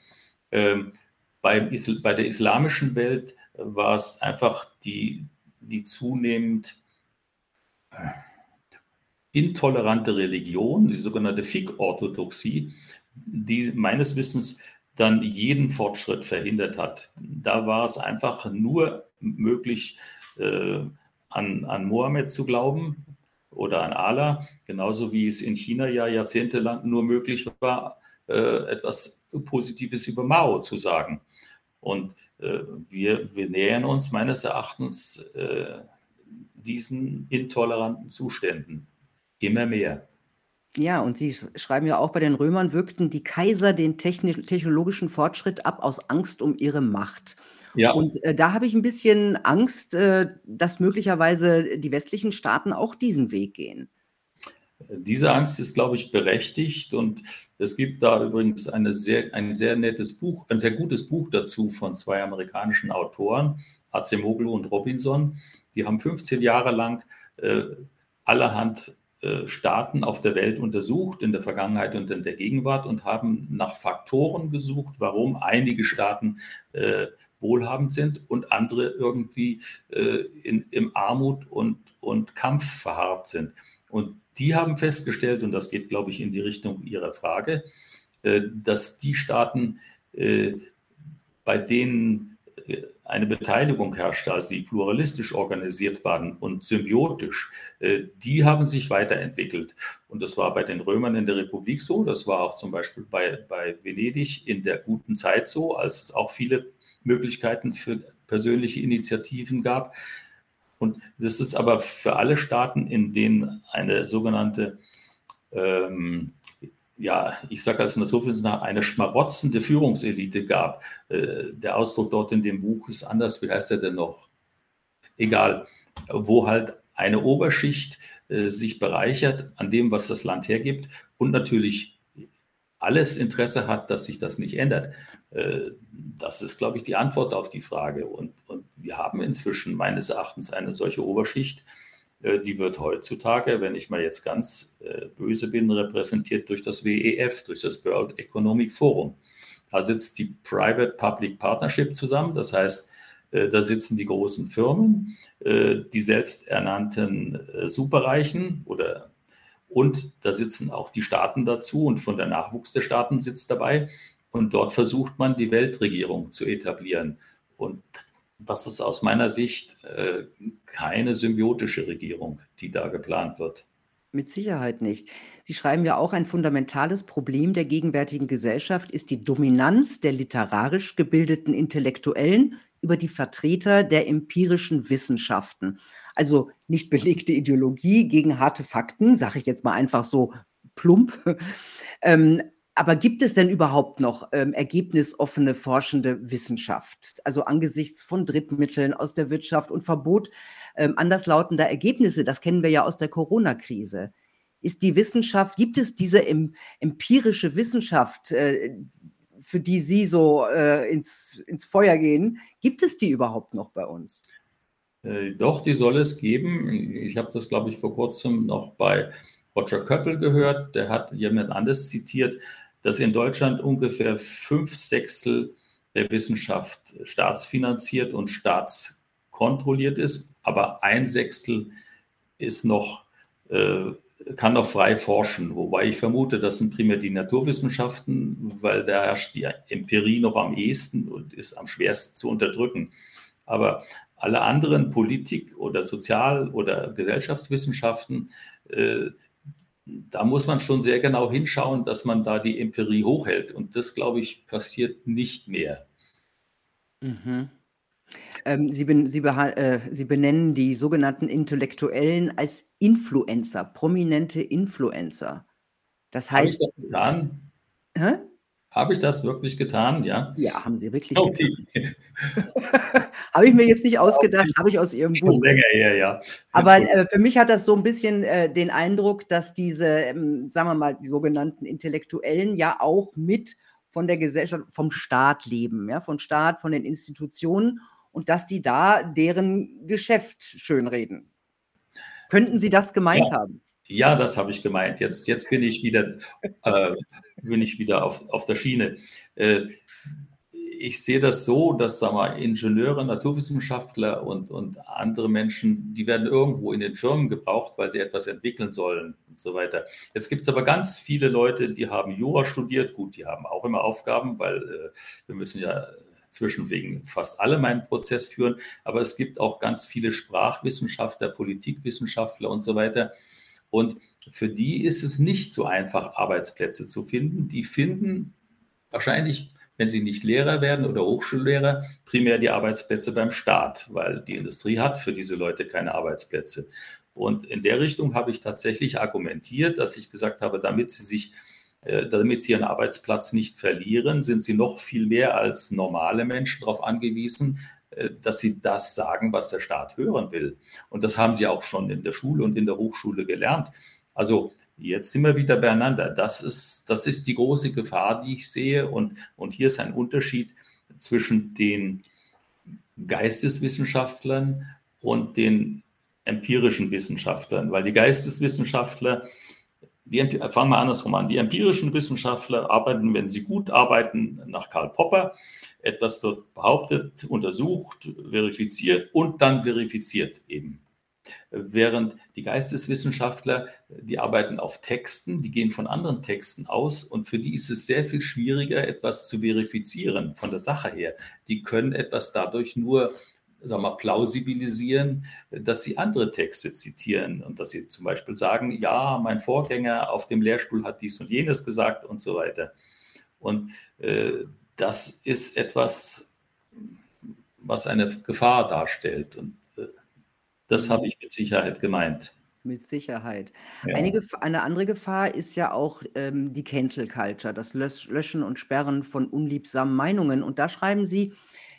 Ähm, beim, bei der islamischen Welt war es einfach die, die zunehmend äh, intolerante Religion, die sogenannte Fiqh-Orthodoxie, die meines Wissens dann jeden Fortschritt verhindert hat. Da war es einfach nur möglich, äh, an, an Mohammed zu glauben oder an Allah, genauso wie es in China ja jahrzehntelang nur möglich war, äh, etwas Positives über Mao zu sagen. Und äh, wir, wir nähern uns meines Erachtens äh, diesen intoleranten Zuständen immer mehr. Ja, und Sie schreiben ja auch, bei den Römern wirkten die Kaiser den technologischen Fortschritt ab aus Angst um ihre Macht. Ja. Und äh, da habe ich ein bisschen Angst, äh, dass möglicherweise die westlichen Staaten auch diesen Weg gehen. Diese Angst ist, glaube ich, berechtigt und es gibt da übrigens sehr, ein sehr nettes Buch, ein sehr gutes Buch dazu von zwei amerikanischen Autoren, Acemoglu und Robinson. Die haben 15 Jahre lang äh, allerhand äh, Staaten auf der Welt untersucht, in der Vergangenheit und in der Gegenwart und haben nach Faktoren gesucht, warum einige Staaten äh, wohlhabend sind und andere irgendwie äh, in, im Armut und, und Kampf verharrt sind. Und die haben festgestellt, und das geht, glaube ich, in die Richtung Ihrer Frage, äh, dass die Staaten, äh, bei denen äh, eine Beteiligung herrschte, also die pluralistisch organisiert waren und symbiotisch, die haben sich weiterentwickelt. Und das war bei den Römern in der Republik so, das war auch zum Beispiel bei, bei Venedig in der guten Zeit so, als es auch viele Möglichkeiten für persönliche Initiativen gab. Und das ist aber für alle Staaten, in denen eine sogenannte, ähm, ja, ich sage als Naturwissenschaftler, eine schmarotzende Führungselite gab. Äh, der Ausdruck dort in dem Buch ist anders. Wie heißt er denn noch? Egal, wo halt eine Oberschicht äh, sich bereichert an dem, was das Land hergibt und natürlich alles Interesse hat, dass sich das nicht ändert. Äh, das ist, glaube ich, die Antwort auf die Frage. Und, und wir haben inzwischen meines Erachtens eine solche Oberschicht, äh, die wird heutzutage, wenn ich mal jetzt ganz äh, böse bin, repräsentiert durch das WEF, durch das World Economic Forum. Da sitzt die Private Public Partnership zusammen, das heißt, da sitzen die großen Firmen, die selbsternannten Superreichen oder und da sitzen auch die Staaten dazu und schon der Nachwuchs der Staaten sitzt dabei. Und dort versucht man, die Weltregierung zu etablieren. Und das ist aus meiner Sicht äh, keine symbiotische Regierung, die da geplant wird. Mit Sicherheit nicht. Sie schreiben ja auch, ein fundamentales Problem der gegenwärtigen Gesellschaft ist die Dominanz der literarisch gebildeten Intellektuellen über die Vertreter der empirischen Wissenschaften. Also nicht belegte Ideologie gegen harte Fakten, sage ich jetzt mal einfach so plump. (laughs) Ähm, aber gibt es denn überhaupt noch ähm, ergebnisoffene forschende Wissenschaft? Also angesichts von Drittmitteln aus der Wirtschaft und Verbot ähm, anderslautender Ergebnisse, das kennen wir ja aus der Corona-Krise. Ist die Wissenschaft, gibt es diese em, empirische Wissenschaft, äh, für die Sie so äh, ins, ins Feuer gehen, gibt es die überhaupt noch bei uns? Äh, doch, die soll es geben. Ich habe das, glaube ich, vor kurzem noch bei Roger Köppel gehört. Der hat jemand anderes zitiert dass in Deutschland ungefähr fünf Sechstel der Wissenschaft staatsfinanziert und staatskontrolliert ist, aber ein Sechstel ist noch, äh, kann noch frei forschen. Wobei ich vermute, das sind primär die Naturwissenschaften, weil da herrscht die Empirie noch am ehesten und ist am schwersten zu unterdrücken. Aber alle anderen Politik- oder Sozial- oder Gesellschaftswissenschaften, äh, da muss man schon sehr genau hinschauen, dass man da die Empirie hochhält. Und das, glaube ich, passiert nicht mehr. Mhm. Ähm, Sie, ben, Sie, äh, Sie, benennen die sogenannten Intellektuellen als Influencer, prominente Influencer. Das heißt. Habe ich das getan? Hä? Habe ich das wirklich getan? Ja. Ja, haben Sie wirklich okay. getan. (laughs) habe ich mir jetzt nicht (laughs) ausgedacht, habe ich aus Ihrem Buch. Länger her, ja. Aber äh, für mich hat das so ein bisschen äh, den Eindruck, dass diese, ähm, sagen wir mal, die sogenannten Intellektuellen ja auch mit von der Gesellschaft, vom Staat leben, ja, von Staat, von den Institutionen und dass die da deren Geschäft schönreden. Könnten Sie das gemeint ja. haben? Ja, das habe ich gemeint. Jetzt, jetzt bin ich wieder, äh, bin ich wieder auf, auf der Schiene. Äh, ich sehe das so, dass sagen wir, Ingenieure, Naturwissenschaftler und, und andere Menschen, die werden irgendwo in den Firmen gebraucht, weil sie etwas entwickeln sollen und so weiter. Jetzt gibt es aber ganz viele Leute, die haben Jura studiert. Gut, die haben auch immer Aufgaben, weil äh, wir müssen ja zwischen wegen fast allem einen Prozess führen. Aber es gibt auch ganz viele Sprachwissenschaftler, Politikwissenschaftler und so weiter. Und für die ist es nicht so einfach, Arbeitsplätze zu finden. Die finden wahrscheinlich, wenn sie nicht Lehrer werden oder Hochschullehrer, primär die Arbeitsplätze beim Staat, weil die Industrie hat für diese Leute keine Arbeitsplätze. Und in der Richtung habe ich tatsächlich argumentiert, dass ich gesagt habe, damit sie sich äh, damit sie ihren Arbeitsplatz nicht verlieren, sind sie noch viel mehr als normale Menschen darauf angewiesen, dass sie das sagen, was der Staat hören will. Und das haben sie auch schon in der Schule und in der Hochschule gelernt. Also jetzt sind wir wieder beieinander. Das ist, das ist die große Gefahr, die ich sehe. Und, und hier ist ein Unterschied zwischen den Geisteswissenschaftlern und den empirischen Wissenschaftlern, weil die Geisteswissenschaftler die, fangen wir andersrum an. Die empirischen Wissenschaftler arbeiten, wenn sie gut arbeiten, nach Karl Popper. Etwas wird behauptet, untersucht, verifiziert und dann verifiziert eben. Während die Geisteswissenschaftler, die arbeiten auf Texten, die gehen von anderen Texten aus und für die ist es sehr viel schwieriger, etwas zu verifizieren von der Sache her. Die können etwas dadurch nur sagen wir, plausibilisieren, dass sie andere Texte zitieren und dass sie zum Beispiel sagen, ja, mein Vorgänger auf dem Lehrstuhl hat dies und jenes gesagt und so weiter. Und äh, das ist etwas, was eine Gefahr darstellt. Und äh, das habe ich mit Sicherheit gemeint. Mit Sicherheit. Ja. Eine, eine, andere Gefahr ist ja auch ähm, die Cancel Culture, das Löschen und Sperren von unliebsamen Meinungen. Und da schreiben Sie,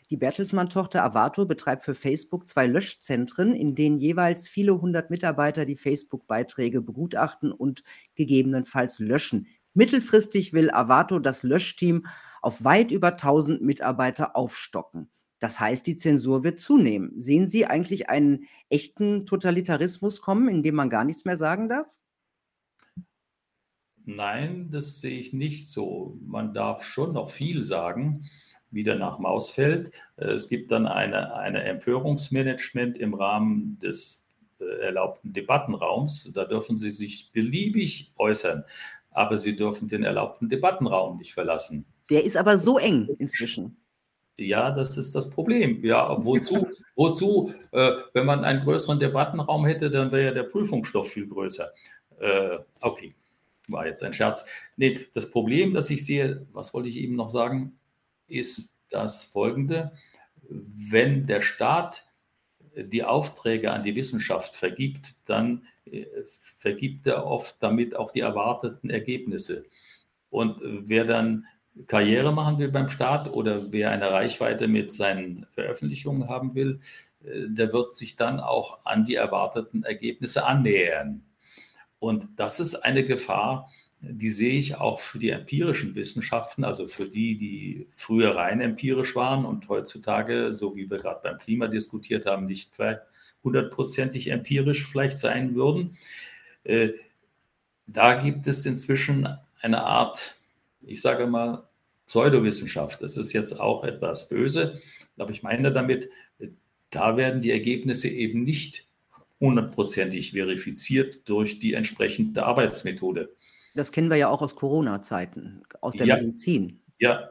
die Bertelsmann-Tochter Avato betreibt für Facebook zwei Löschzentren, in denen jeweils viele hundert Mitarbeiter die Facebook-Beiträge begutachten und gegebenenfalls löschen. Mittelfristig will Avato das Löschteam auf weit über 1000 Mitarbeiter aufstocken. Das heißt, die Zensur wird zunehmen. Sehen Sie eigentlich einen echten Totalitarismus kommen, in dem man gar nichts mehr sagen darf? Nein, das sehe ich nicht so. Man darf schon noch viel sagen wieder nach Mausfeld. Äh, es gibt dann eine, eine Empörungsmanagement im Rahmen des äh, erlaubten Debattenraums. Da dürfen Sie sich beliebig äußern, aber Sie dürfen den erlaubten Debattenraum nicht verlassen. Der ist aber so eng inzwischen. Ja, das ist das Problem. Ja, wozu, (laughs) wozu äh, wenn man einen größeren Debattenraum hätte, dann wäre ja der Prüfungsstoff viel größer. Äh, okay, war jetzt ein Scherz. Nee, das Problem, das ich sehe, was wollte ich eben noch sagen? ist das folgende. Wenn der Staat die Aufträge an die Wissenschaft vergibt, dann äh, vergibt er oft damit auch die erwarteten Ergebnisse. Und wer dann Karriere machen will beim Staat oder wer eine Reichweite mit seinen Veröffentlichungen haben will, äh, der wird sich dann auch an die erwarteten Ergebnisse annähern. Und das ist eine Gefahr, die sehe ich auch für die empirischen Wissenschaften, also für die, die früher rein empirisch waren und heutzutage, so wie wir gerade beim Klima diskutiert haben, nicht hundertprozentig empirisch vielleicht sein würden. Äh, da gibt es inzwischen eine Art, ich sage mal, Pseudowissenschaft. Das ist jetzt auch etwas böse, aber ich meine damit, da werden die Ergebnisse eben nicht hundertprozentig verifiziert durch die entsprechende Arbeitsmethode. Das kennen wir ja auch aus Corona-Zeiten, aus der ja. Medizin. Ja.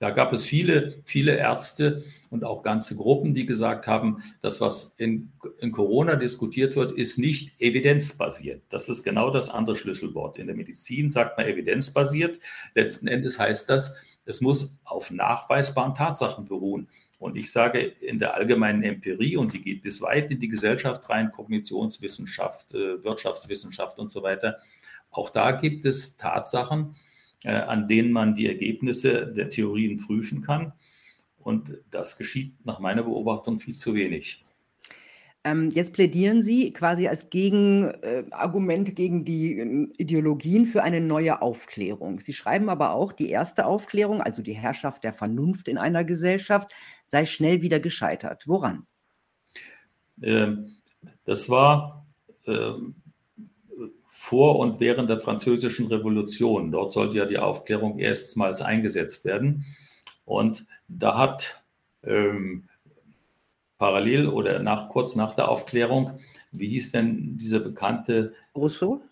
Da gab es viele, viele Ärzte und auch ganze Gruppen, die gesagt haben, das, was in, in, Corona diskutiert wird, ist nicht evidenzbasiert. Das ist genau das andere Schlüsselwort. In der Medizin sagt man evidenzbasiert. Letzten Endes heißt das, es muss auf nachweisbaren Tatsachen beruhen. Und ich sage in der allgemeinen Empirie, und die geht bis weit in die Gesellschaft rein, Kognitionswissenschaft, äh, Wirtschaftswissenschaft und so weiter, auch da gibt es Tatsachen, an denen man die Ergebnisse der Theorien prüfen kann. Und das geschieht nach meiner Beobachtung viel zu wenig. Ähm, jetzt plädieren Sie quasi als Gegenargument äh, gegen die äh, Ideologien für eine neue Aufklärung. Sie schreiben aber auch, die erste Aufklärung, also die Herrschaft der Vernunft in einer Gesellschaft, sei schnell wieder gescheitert. Woran? Ähm, das war ähm, vor und während der Französischen Revolution. Dort sollte ja die Aufklärung erstmals eingesetzt werden. Und da hat ähm, parallel oder nach, kurz nach der Aufklärung, wie hieß denn dieser bekannte Rousseau?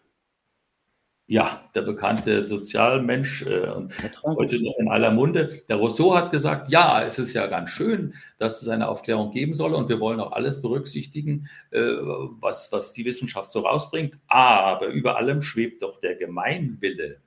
Ja, der bekannte Sozialmensch äh, und heute noch in aller Munde. Der Rousseau hat gesagt, ja, es ist ja ganz schön, dass es eine Aufklärung geben soll und wir wollen auch alles berücksichtigen, äh, was, was die Wissenschaft so rausbringt. Aber über allem schwebt doch der Gemeinwille.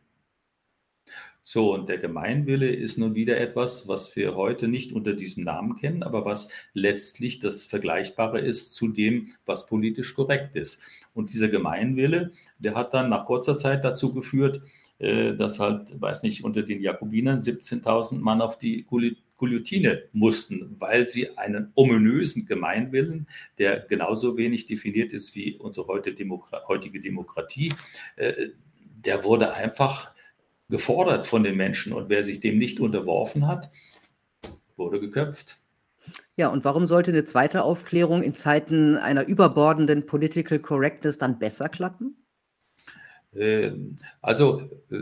So, und der Gemeinwille ist nun wieder etwas, was wir heute nicht unter diesem Namen kennen, aber was letztlich das Vergleichbare ist zu dem, was politisch korrekt ist. Und dieser Gemeinwille, der hat dann nach kurzer Zeit dazu geführt, äh, dass halt, weiß nicht, unter den Jakobinern 17.000 Mann auf die Guillotine mussten, weil sie einen ominösen Gemeinwillen, der genauso wenig definiert ist wie unsere heutige Demokratie, äh, der wurde einfach gefordert von den Menschen. Und wer sich dem nicht unterworfen hat, wurde geköpft. Ja, und warum sollte eine zweite Aufklärung in Zeiten einer überbordenden Political Correctness dann besser klappen? Ähm, also, äh,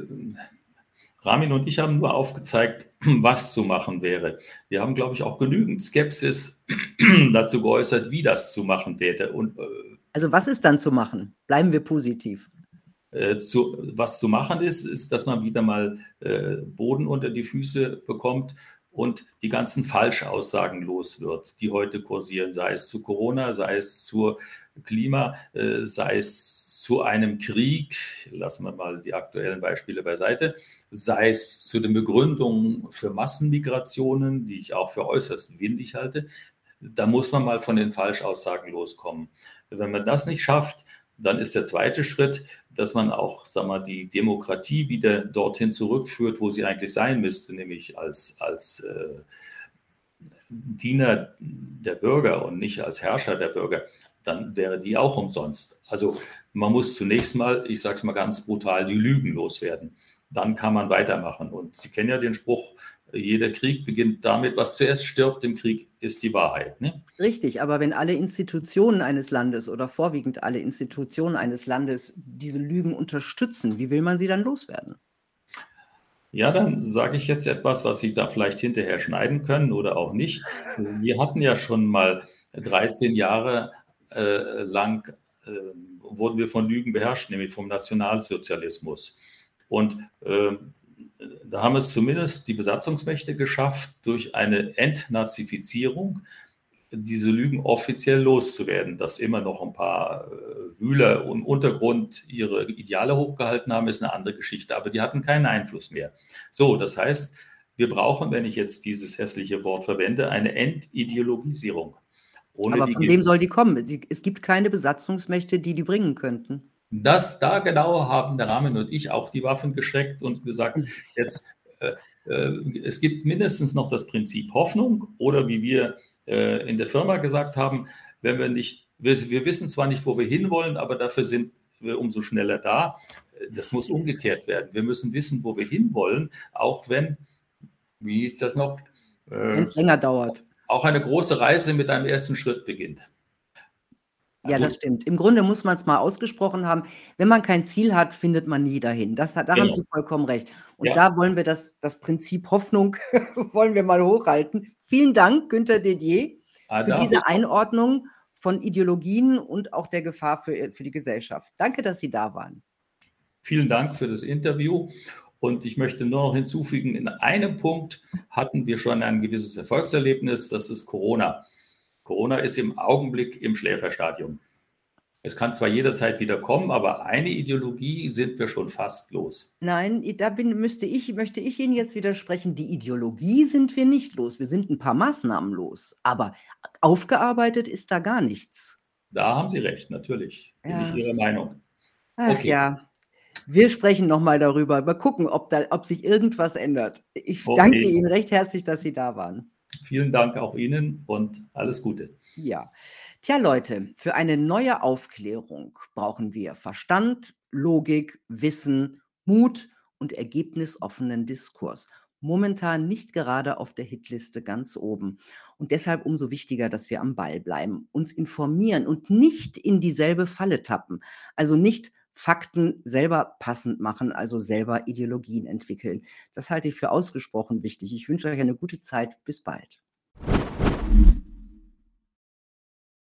Ramin und ich haben nur aufgezeigt, (clears throat) was zu machen wäre. Wir haben, glaube ich, auch genügend Skepsis (clears throat) dazu geäußert, wie das zu machen wäre. Und, äh, also was ist dann zu machen? Bleiben wir positiv. Äh, zu, was zu machen ist, ist, dass man wieder mal äh, Boden unter die Füße bekommt und die ganzen Falschaussagen los wird, die heute kursieren, sei es zu Corona, sei es zur Klima, äh, sei es zu einem Krieg, lassen wir mal die aktuellen Beispiele beiseite, sei es zu den Begründungen für Massenmigrationen, die ich auch für äußerst windig halte, da muss man mal von den Falschaussagen loskommen. Wenn man das nicht schafft, dann ist der zweite Schritt, dass man auch sag mal, die Demokratie wieder dorthin zurückführt, wo sie eigentlich sein müsste, nämlich als, als äh, Diener der Bürger und nicht als Herrscher der Bürger, dann wäre die auch umsonst. Also man muss zunächst mal, ich sage es mal ganz brutal, die Lügen loswerden. Dann kann man weitermachen. Und Sie kennen ja den Spruch, jeder Krieg beginnt damit, was zuerst stirbt im Krieg, ist die Wahrheit. Ne? Richtig, aber wenn alle Institutionen eines Landes oder vorwiegend alle Institutionen eines Landes diese Lügen unterstützen, wie will man sie dann loswerden? Ja, dann sage ich jetzt etwas, was Sie da vielleicht hinterher schneiden können oder auch nicht. Wir hatten ja schon mal 13 Jahre äh, lang, äh, wurden wir von Lügen beherrscht, nämlich vom Nationalsozialismus. Und äh, da haben es zumindest die Besatzungsmächte geschafft, durch eine Entnazifizierung diese Lügen offiziell loszuwerden. Dass immer noch ein paar äh, Wühler im Untergrund ihre Ideale hochgehalten haben, ist eine andere Geschichte, aber die hatten keinen Einfluss mehr. So, das heißt, wir brauchen, wenn ich jetzt dieses hässliche Wort verwende, eine Entideologisierung. Ohne aber von wem soll die kommen? Es gibt keine Besatzungsmächte, die die bringen könnten. Das, da genau haben der Rahmen und ich auch die Waffen geschreckt und gesagt, hm. jetzt, äh, äh, es gibt mindestens noch das Prinzip Hoffnung oder wie wir äh, in der Firma gesagt haben, wenn wir nicht, wir, wir wissen zwar nicht, wo wir hinwollen, aber dafür sind wir umso schneller da. Das muss umgekehrt werden. Wir müssen wissen, wo wir hinwollen, auch wenn, wie ist das noch? Äh, wenn es länger dauert. Auch eine große Reise mit einem ersten Schritt beginnt. Ja, das stimmt. Im Grunde muss man es mal ausgesprochen haben. Wenn man kein Ziel hat, findet man nie dahin. Das da haben genau. Sie vollkommen recht. Und ja. da wollen wir das das Prinzip Hoffnung (laughs) wollen wir mal hochhalten. Vielen Dank, Günter Didier, ah, für diese Einordnung von Ideologien und auch der Gefahr für für die Gesellschaft. Danke, dass Sie da waren. Vielen Dank für das Interview Und ich möchte nur noch hinzufügen, in einem Punkt hatten wir schon ein gewisses Erfolgserlebnis, das ist Corona. Corona ist im Augenblick im Schläferstadium. Es kann zwar jederzeit wieder kommen, aber eine Ideologie sind wir schon fast los. Nein, da bin, müsste ich, möchte ich Ihnen jetzt widersprechen. Die Ideologie sind wir nicht los. Wir sind ein paar Maßnahmen los. Aber aufgearbeitet ist da gar nichts. Da haben Sie recht, natürlich. Bin ja. ich Ihrer Meinung. Ach okay. ja. Wir sprechen nochmal darüber. Mal gucken, ob, da, ob sich irgendwas ändert. Ich okay. danke Ihnen recht herzlich, dass Sie da waren. Vielen Dank auch Ihnen und alles Gute. Ja. Tja, Leute, für eine neue Aufklärung brauchen wir Verstand, Logik, Wissen, Mut und ergebnisoffenen Diskurs. Momentan nicht gerade auf der Hitliste ganz oben. Und deshalb umso wichtiger, dass wir am Ball bleiben, uns informieren und nicht in dieselbe Falle tappen. Also nicht Fakten selber passend machen, also selber Ideologien entwickeln. Das halte ich für ausgesprochen wichtig. Ich wünsche euch eine gute Zeit. Bis bald.